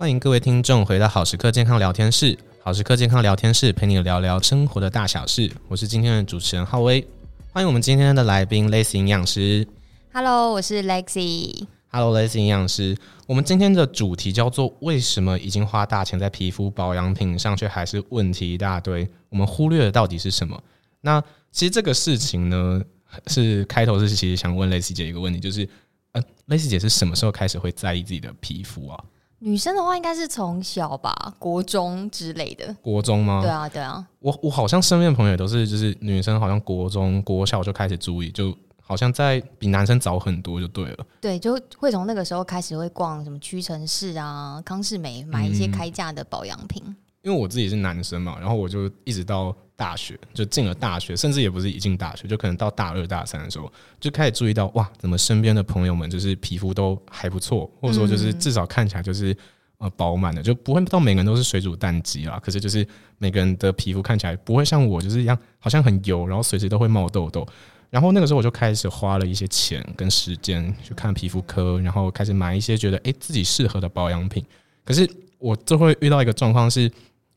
欢迎各位听众回到好时刻健康聊天室。好时刻健康聊天室陪你聊聊生活的大小事。我是今天的主持人浩威。欢迎我们今天的来宾 Lacy 营养师。Hello，我是 Lexy。Hello，Lacy 营养师。我们今天的主题叫做“为什么已经花大钱在皮肤保养品上，却还是问题一大堆？我们忽略的到底是什么？”那其实这个事情呢，是开头是其实想问 Lacy 姐一个问题，就是呃，Lacy 姐是什么时候开始会在意自己的皮肤啊？女生的话应该是从小吧，国中之类的。国中吗？对啊，对啊。我我好像身边的朋友都是，就是女生好像国中、国小就开始注意，就好像在比男生早很多就对了。对，就会从那个时候开始会逛什么屈臣氏啊、康士美，买一些开价的保养品。嗯。因为我自己是男生嘛，然后我就一直到。大学就进了大学，甚至也不是一进大学，就可能到大二大三的时候，就开始注意到哇，怎么身边的朋友们就是皮肤都还不错，或者说就是至少看起来就是呃饱满的，就不会到每个人都是水煮蛋肌啦。可是就是每个人的皮肤看起来不会像我就是一样，好像很油，然后随时都会冒痘痘。然后那个时候我就开始花了一些钱跟时间去看皮肤科，然后开始买一些觉得诶自己适合的保养品。可是我就会遇到一个状况是，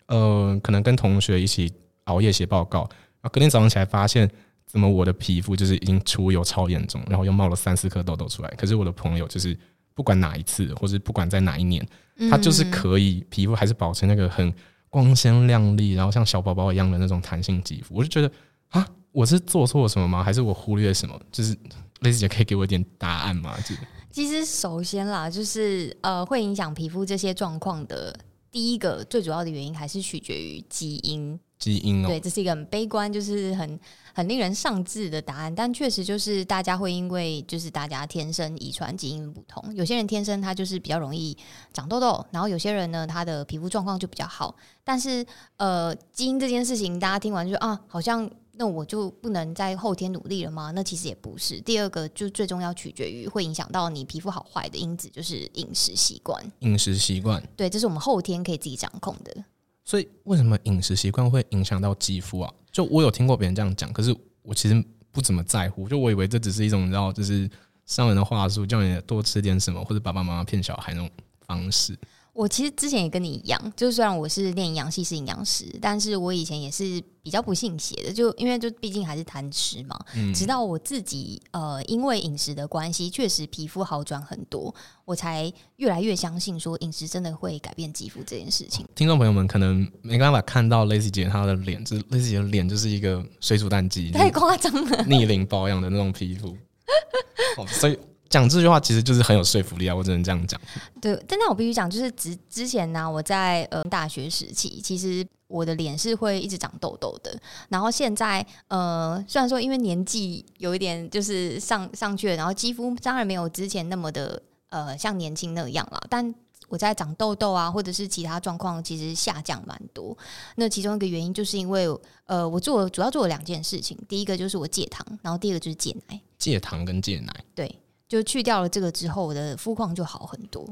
呃，可能跟同学一起。熬夜写报告，然后隔天早上起来发现，怎么我的皮肤就是已经出油超严重，然后又冒了三四颗痘痘出来。可是我的朋友就是不管哪一次，或是不管在哪一年，他就是可以皮肤还是保持那个很光鲜亮丽，然后像小宝宝一样的那种弹性肌肤。我就觉得啊，我是做错了什么吗？还是我忽略了什么？就是 Lacy 姐可以给我一点答案吗？其实首先啦，就是呃，会影响皮肤这些状况的第一个最主要的原因，还是取决于基因。基因哦，对，这是一个很悲观，就是很很令人丧志的答案。但确实就是大家会因为就是大家天生遗传基因不同，有些人天生他就是比较容易长痘痘，然后有些人呢他的皮肤状况就比较好。但是呃，基因这件事情，大家听完就啊，好像那我就不能在后天努力了吗？那其实也不是。第二个就最重要取决于会影响到你皮肤好坏的因子，就是饮食习惯。饮食习惯，对，这是我们后天可以自己掌控的。所以为什么饮食习惯会影响到肌肤啊？就我有听过别人这样讲，可是我其实不怎么在乎。就我以为这只是一种你知道，就是商人的话术，叫你多吃点什么，或者爸爸妈妈骗小孩那种方式。我其实之前也跟你一样，就虽然我是练营养系是营养师，但是我以前也是比较不信邪的，就因为就毕竟还是贪吃嘛。嗯。直到我自己呃，因为饮食的关系，确实皮肤好转很多，我才越来越相信说饮食真的会改变肌肤这件事情。听众朋友们可能没办法看到 Lacy 姐她的脸，就是 Lacy 姐的脸就是一个水煮蛋鸡，太夸张了，逆龄保养的那种皮肤。哦，所以。讲这句话其实就是很有说服力啊！我只能这样讲。对，但那我必须讲，就是之之前呢，我在呃大学时期，其实我的脸是会一直长痘痘的。然后现在呃，虽然说因为年纪有一点就是上上去了，然后肌肤当然没有之前那么的呃像年轻那样了，但我在长痘痘啊，或者是其他状况，其实下降蛮多。那其中一个原因就是因为呃，我做主要做了两件事情，第一个就是我戒糖，然后第二个就是戒奶。戒糖跟戒奶，对。就去掉了这个之后，我的肤况就好很多。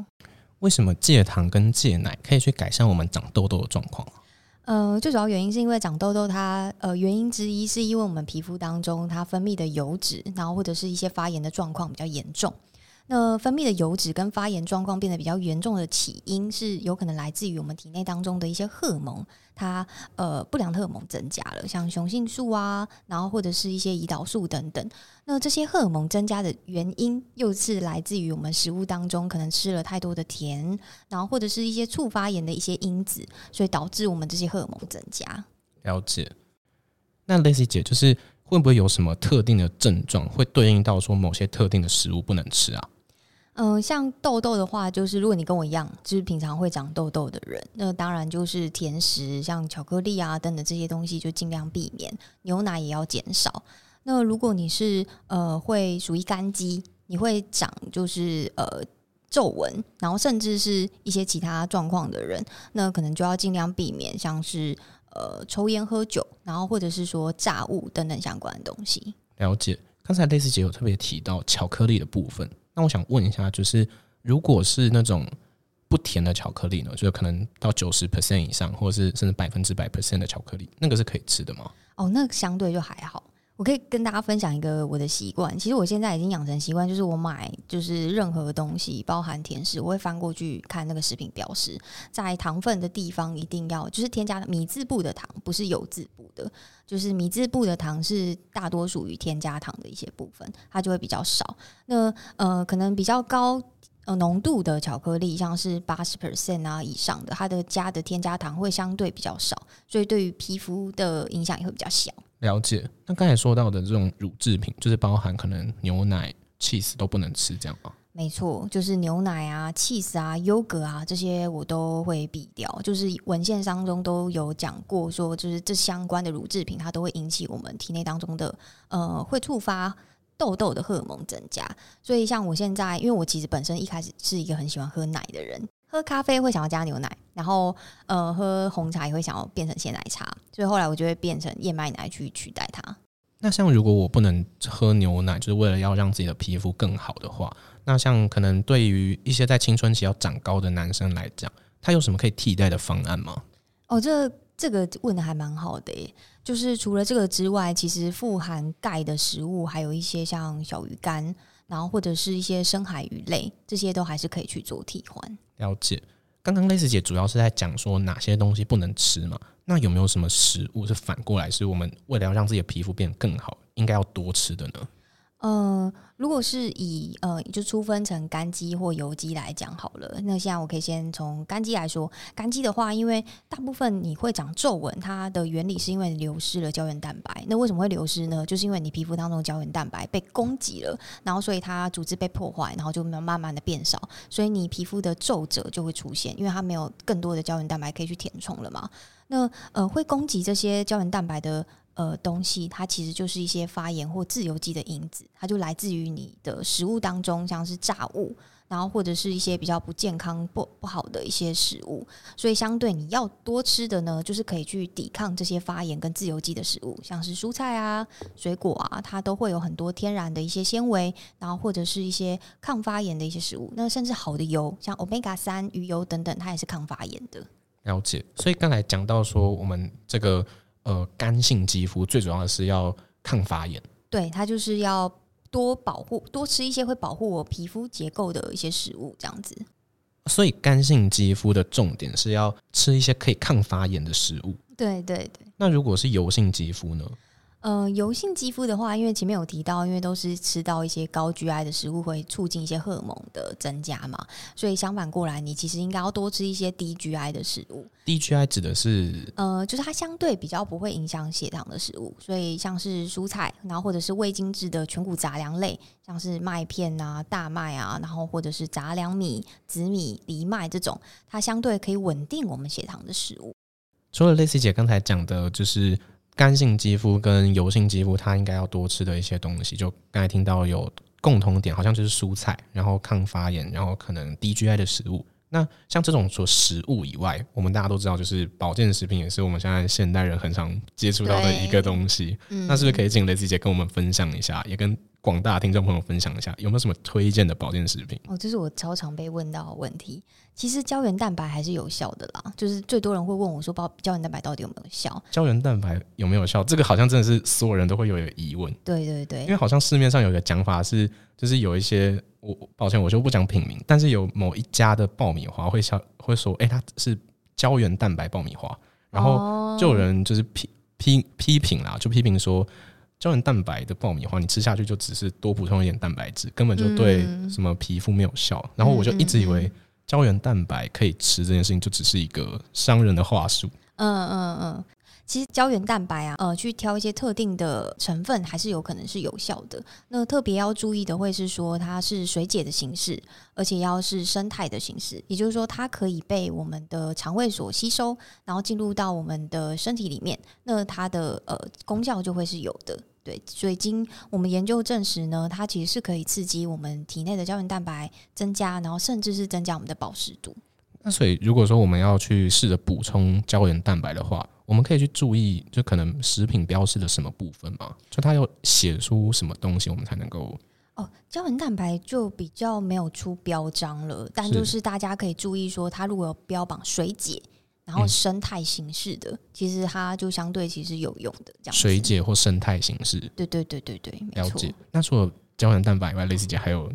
为什么戒糖跟戒奶可以去改善我们长痘痘的状况？呃，最主要原因是因为长痘痘它，它呃原因之一是因为我们皮肤当中它分泌的油脂，然后或者是一些发炎的状况比较严重。那分泌的油脂跟发炎状况变得比较严重的起因是有可能来自于我们体内当中的一些荷尔蒙，它呃不良荷尔蒙增加了，像雄性素啊，然后或者是一些胰岛素等等。那这些荷尔蒙增加的原因又是来自于我们食物当中可能吃了太多的甜，然后或者是一些促发炎的一些因子，所以导致我们这些荷尔蒙增加。了解。那 Lacy 姐就是会不会有什么特定的症状会对应到说某些特定的食物不能吃啊？嗯、像痘痘的话，就是如果你跟我一样，就是平常会长痘痘的人，那当然就是甜食，像巧克力啊等等这些东西就尽量避免，牛奶也要减少。那如果你是呃会属于干肌，你会长就是呃皱纹，然后甚至是一些其他状况的人，那可能就要尽量避免，像是呃抽烟喝酒，然后或者是说炸物等等相关的东西。了解，刚才类似姐有特别提到巧克力的部分。那我想问一下，就是如果是那种不甜的巧克力呢，就是可能到九十 percent 以上，或者是甚至百分之百 percent 的巧克力，那个是可以吃的吗？哦，那相对就还好。我可以跟大家分享一个我的习惯。其实我现在已经养成习惯，就是我买就是任何东西，包含甜食，我会翻过去看那个食品标示，在糖分的地方一定要就是添加米字部的糖，不是油字部的。就是米字部的糖是大多属于添加糖的一些部分，它就会比较少。那呃，可能比较高呃浓度的巧克力，像是八十 percent 啊以上的，它的加的添加糖会相对比较少，所以对于皮肤的影响也会比较小。了解，那刚才说到的这种乳制品，就是包含可能牛奶、cheese 都不能吃，这样吗？没错，就是牛奶啊、cheese 啊、优格啊这些我都会避掉。就是文献当中都有讲过，说就是这相关的乳制品，它都会引起我们体内当中的呃，会触发痘痘的荷尔蒙增加。所以像我现在，因为我其实本身一开始是一个很喜欢喝奶的人。喝咖啡会想要加牛奶，然后呃喝红茶也会想要变成鲜奶茶，所以后来我就会变成燕麦奶去取代它。那像如果我不能喝牛奶，就是为了要让自己的皮肤更好的话，那像可能对于一些在青春期要长高的男生来讲，他有什么可以替代的方案吗？哦，这这个问的还蛮好的耶，就是除了这个之外，其实富含钙的食物还有一些像小鱼干。然后或者是一些深海鱼类，这些都还是可以去做替换。了解。刚刚 Lacy 姐主要是在讲说哪些东西不能吃嘛？那有没有什么食物是反过来是我们为了要让自己的皮肤变得更好，应该要多吃的呢？呃，如果是以呃，就粗分成干肌或油肌来讲好了。那现在我可以先从干肌来说。干肌的话，因为大部分你会长皱纹，它的原理是因为流失了胶原蛋白。那为什么会流失呢？就是因为你皮肤当中的胶原蛋白被攻击了，然后所以它组织被破坏，然后就慢慢的变少，所以你皮肤的皱褶就会出现，因为它没有更多的胶原蛋白可以去填充了嘛。那呃，会攻击这些胶原蛋白的。呃，东西它其实就是一些发炎或自由基的因子，它就来自于你的食物当中，像是炸物，然后或者是一些比较不健康、不不好的一些食物。所以，相对你要多吃的呢，就是可以去抵抗这些发炎跟自由基的食物，像是蔬菜啊、水果啊，它都会有很多天然的一些纤维，然后或者是一些抗发炎的一些食物。那甚至好的油，像 Omega 三鱼油等等，它也是抗发炎的。了解。所以刚才讲到说，我们这个。呃，干性肌肤最主要的是要抗发炎，对，它就是要多保护，多吃一些会保护我皮肤结构的一些食物，这样子。所以干性肌肤的重点是要吃一些可以抗发炎的食物。对对对。那如果是油性肌肤呢？呃，油性肌肤的话，因为前面有提到，因为都是吃到一些高 GI 的食物，会促进一些荷尔蒙的增加嘛，所以相反过来，你其实应该要多吃一些低 GI 的食物。低 GI 指的是？呃，就是它相对比较不会影响血糖的食物，所以像是蔬菜，然后或者是未精制的全谷杂粮类，像是麦片啊、大麦啊，然后或者是杂粮米、紫米、藜麦这种，它相对可以稳定我们血糖的食物。除了 Lacy 姐刚才讲的，就是。干性肌肤跟油性肌肤，它应该要多吃的一些东西，就刚才听到有共同点，好像就是蔬菜，然后抗发炎，然后可能低 GI 的食物。那像这种说食物以外，我们大家都知道，就是保健食品也是我们现在现代人很常接触到的一个东西。那是不是可以请雷子姐跟我们分享一下，也跟广大听众朋友分享一下，有没有什么推荐的保健食品？哦，这是我超常被问到的问题。其实胶原蛋白还是有效的啦，就是最多人会问我说，包胶原蛋白到底有没有效？胶原蛋白有没有效？这个好像真的是所有人都会有一个疑问。对对对，因为好像市面上有一个讲法是，就是有一些我抱歉，我就不讲品名，但是有某一家的爆米花会说会说，哎，它是胶原蛋白爆米花，然后就有人就是批批批评啦，就批评说。胶原蛋白的爆米花，你吃下去就只是多补充一点蛋白质，根本就对什么皮肤没有效。然后我就一直以为胶原蛋白可以吃这件事情，就只是一个商人的话术。嗯嗯嗯，其实胶原蛋白啊，呃，去挑一些特定的成分，还是有可能是有效的。那特别要注意的会是说，它是水解的形式，而且要是生态的形式，也就是说，它可以被我们的肠胃所吸收，然后进入到我们的身体里面，那它的呃功效就会是有的。对，所以经我们研究证实呢，它其实是可以刺激我们体内的胶原蛋白增加，然后甚至是增加我们的保湿度。那所以如果说我们要去试着补充胶原蛋白的话，我们可以去注意，就可能食品标示的什么部分嘛？就它要写出什么东西，我们才能够？哦，胶原蛋白就比较没有出标章了，但就是大家可以注意说，它如果有标榜水解。然后生态形式的，嗯、其实它就相对其实有用的这样。水解或生态形式。对对对对对。了解。那除了胶原蛋白以外类似解还有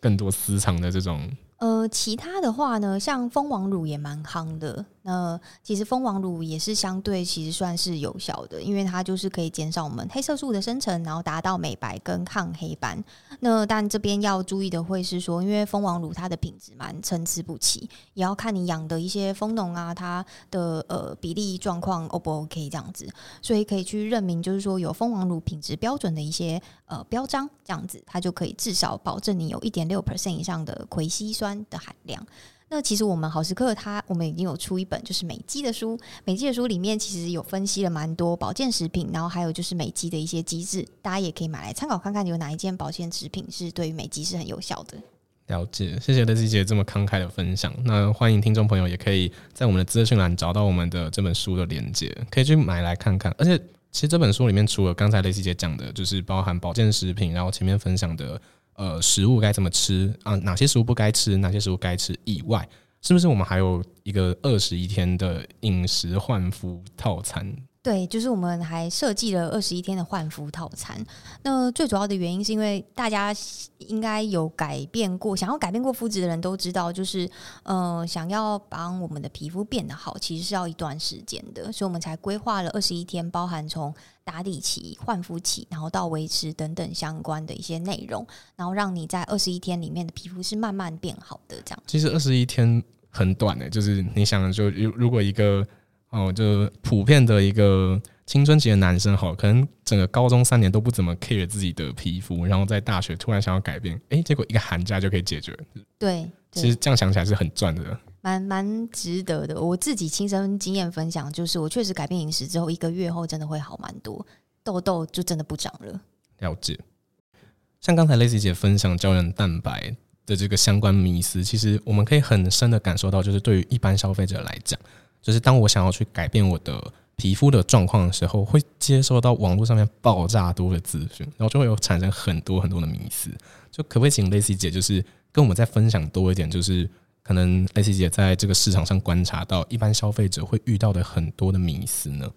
更多私藏的这种。呃，其他的话呢，像蜂王乳也蛮夯的。那其实蜂王乳也是相对其实算是有效的，因为它就是可以减少我们黑色素的生成，然后达到美白跟抗黑斑。那但这边要注意的会是说，因为蜂王乳它的品质蛮参差不齐，也要看你养的一些蜂农啊，它的呃比例状况 O 不 OK 这样子，所以可以去认明，就是说有蜂王乳品质标准的一些呃标章，这样子它就可以至少保证你有一点六 percent 以上的葵烯酸的含量。那其实我们好时刻它，我们已经有出一本就是美肌的书，美肌的书里面其实有分析了蛮多保健食品，然后还有就是美肌的一些机制，大家也可以买来参考看看，有哪一件保健食品是对于美肌是很有效的。了解，谢谢 Lacy 姐这么慷慨的分享。那欢迎听众朋友也可以在我们的资讯栏找到我们的这本书的链接，可以去买来看看。而且其实这本书里面除了刚才 Lacy 姐讲的，就是包含保健食品，然后前面分享的。呃，食物该怎么吃啊？哪些食物不该吃？哪些食物该吃？以外，是不是我们还有一个二十一天的饮食焕肤套餐？对，就是我们还设计了二十一天的焕肤套餐。那最主要的原因是因为大家应该有改变过，想要改变过肤质的人都知道，就是呃，想要帮我们的皮肤变得好，其实是要一段时间的，所以我们才规划了二十一天，包含从打底期、焕肤期，然后到维持等等相关的一些内容，然后让你在二十一天里面的皮肤是慢慢变好的。这样，其实二十一天很短的，就是你想，就如如果一个。哦，就普遍的一个青春期的男生，哈，可能整个高中三年都不怎么 care 自己的皮肤，然后在大学突然想要改变，哎，结果一个寒假就可以解决。对，对其实这样想起来是很赚的，蛮蛮值得的。我自己亲身经验分享，就是我确实改变饮食之后，一个月后真的会好蛮多，痘痘就真的不长了。了解。像刚才 Lacy 姐分享胶原蛋白的这个相关迷思，其实我们可以很深的感受到，就是对于一般消费者来讲。就是当我想要去改变我的皮肤的状况的时候，会接收到网络上面爆炸多的资讯，然后就会有产生很多很多的迷思。就可不可以请 Lacy 姐，就是跟我们再分享多一点，就是可能 Lacy 姐在这个市场上观察到一般消费者会遇到的很多的迷思呢？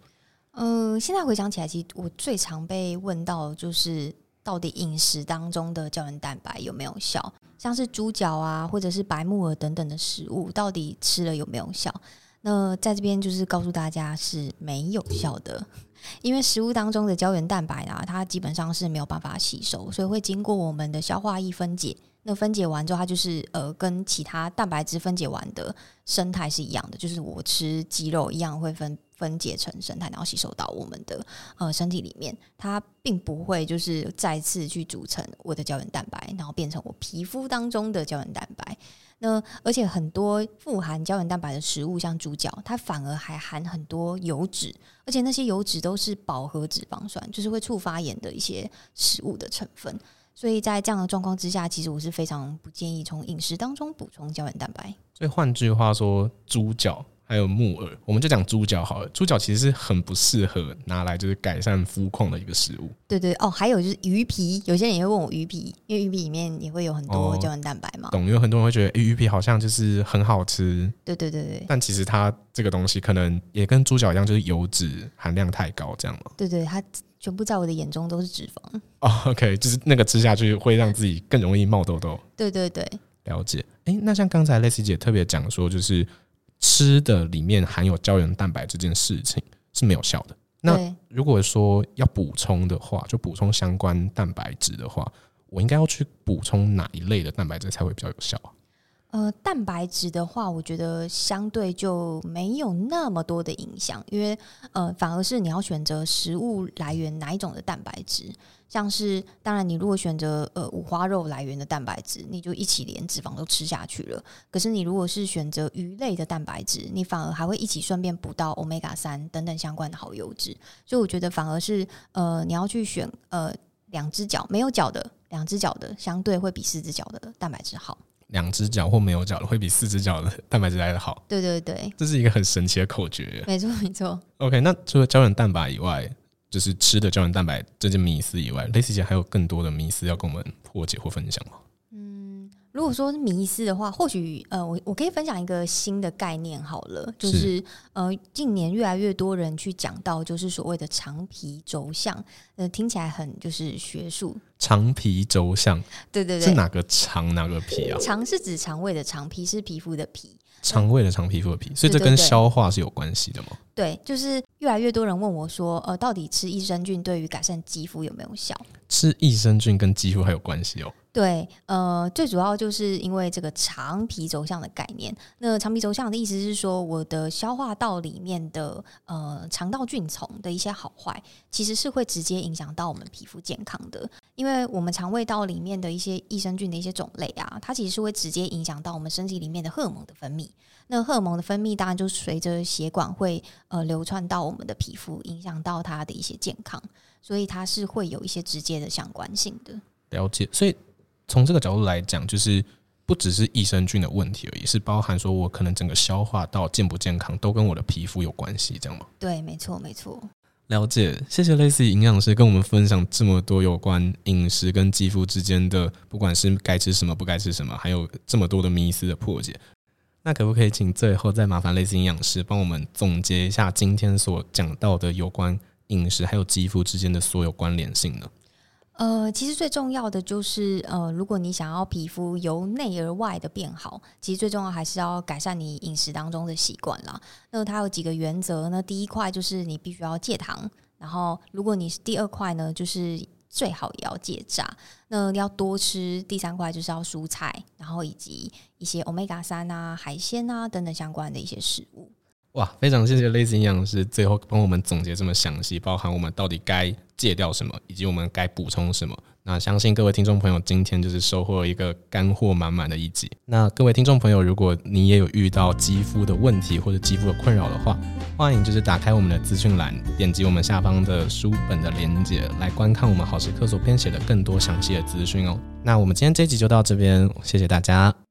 呃，现在回想起来，其实我最常被问到就是，到底饮食当中的胶原蛋白有没有效？像是猪脚啊，或者是白木耳等等的食物，到底吃了有没有效？那在这边就是告诉大家是没有效的，因为食物当中的胶原蛋白啊，它基本上是没有办法吸收，所以会经过我们的消化液分解。那分解完之后，它就是呃跟其他蛋白质分解完的生态是一样的，就是我吃鸡肉一样会分分解成生态，然后吸收到我们的呃身体里面。它并不会就是再次去组成我的胶原蛋白，然后变成我皮肤当中的胶原蛋白。那而且很多富含胶原蛋白的食物，像猪脚，它反而还含很多油脂，而且那些油脂都是饱和脂肪酸，就是会触发炎的一些食物的成分。所以在这样的状况之下，其实我是非常不建议从饮食当中补充胶原蛋白。所以换句话说，猪脚。还有木耳，我们就讲猪脚好了。猪脚其实是很不适合拿来就是改善肤况的一个食物。对对哦，还有就是鱼皮，有些人也会问我鱼皮，因为鱼皮里面也会有很多胶原蛋白嘛。懂，因为很多人会觉得，欸，鱼皮好像就是很好吃。对对对对。但其实它这个东西可能也跟猪脚一样，就是油脂含量太高，这样嘛。对对，它全部在我的眼中都是脂肪。哦，OK，就是那个吃下去会让自己更容易冒痘痘。对对对，了解。哎，那像刚才 Lacy 姐特别讲说，就是。吃的里面含有胶原蛋白这件事情是没有效的。那如果说要补充的话，就补充相关蛋白质的话，我应该要去补充哪一类的蛋白质才会比较有效啊？呃，蛋白质的话，我觉得相对就没有那么多的影响，因为呃，反而是你要选择食物来源哪一种的蛋白质。像是，当然，你如果选择呃五花肉来源的蛋白质，你就一起连脂肪都吃下去了。可是你如果是选择鱼类的蛋白质，你反而还会一起顺便补到欧米伽三等等相关的好油脂。所以我觉得反而是呃你要去选呃两只脚没有脚的两只脚的，相对会比四只脚的蛋白质好。两只脚或没有脚的会比四只脚的蛋白质来的好。对对对，这是一个很神奇的口诀。没错没错。OK，那除了胶原蛋白以外。就是吃的胶原蛋白这件迷思以外，Lacy 姐还有更多的迷思要跟我们破解或分享吗？如果说是迷失的话，或许呃，我我可以分享一个新的概念好了，就是，是呃，近年越来越多人去讲到，就是所谓的肠皮轴向，呃，听起来很就是学术。肠皮轴向，对对对，是哪个肠哪个皮啊？肠是指肠胃的肠，皮是皮肤的皮。肠胃的肠，皮肤的皮，所以这跟消化是有关系的吗？对，就是越来越多人问我说，呃，到底吃益生菌对于改善肌肤有没有效？吃益生菌跟肌肤还有关系哦？对，呃，最主要就是因为这个肠皮轴向的概念。那肠皮轴向的意思是说，我的消化道里面的呃肠道菌丛的一些好坏，其实是会直接影响到我们皮肤健康的。因为我们肠胃道里面的一些益生菌的一些种类啊，它其实是会直接影响到我们身体里面的荷尔蒙的分泌。那荷尔蒙的分泌当然就随着血管会呃流窜到我们的皮肤，影响到它的一些健康，所以它是会有一些直接的相关性的。了解，所以。从这个角度来讲，就是不只是益生菌的问题而已，是包含说我可能整个消化道健不健康都跟我的皮肤有关系，这样吗？对，没错，没错。了解，谢谢 Lacy 营养师跟我们分享这么多有关饮食跟肌肤之间的，不管是该吃什么、不该吃什么，还有这么多的迷思的破解。那可不可以请最后再麻烦 Lacy 营养师帮我们总结一下今天所讲到的有关饮食还有肌肤之间的所有关联性呢？呃，其实最重要的就是，呃，如果你想要皮肤由内而外的变好，其实最重要还是要改善你饮食当中的习惯啦。那它有几个原则呢？第一块就是你必须要戒糖，然后如果你是第二块呢，就是最好也要戒炸。那要多吃，第三块就是要蔬菜，然后以及一些 Omega 三啊、海鲜啊等等相关的一些食物。哇，非常谢谢 Lacy 营养师最后帮我们总结这么详细，包含我们到底该戒掉什么，以及我们该补充什么。那相信各位听众朋友今天就是收获了一个干货满满的一集。那各位听众朋友，如果你也有遇到肌肤的问题或者肌肤的困扰的话，欢迎就是打开我们的资讯栏，点击我们下方的书本的连接来观看我们好食课所编写的更多详细的资讯哦。那我们今天这集就到这边，谢谢大家。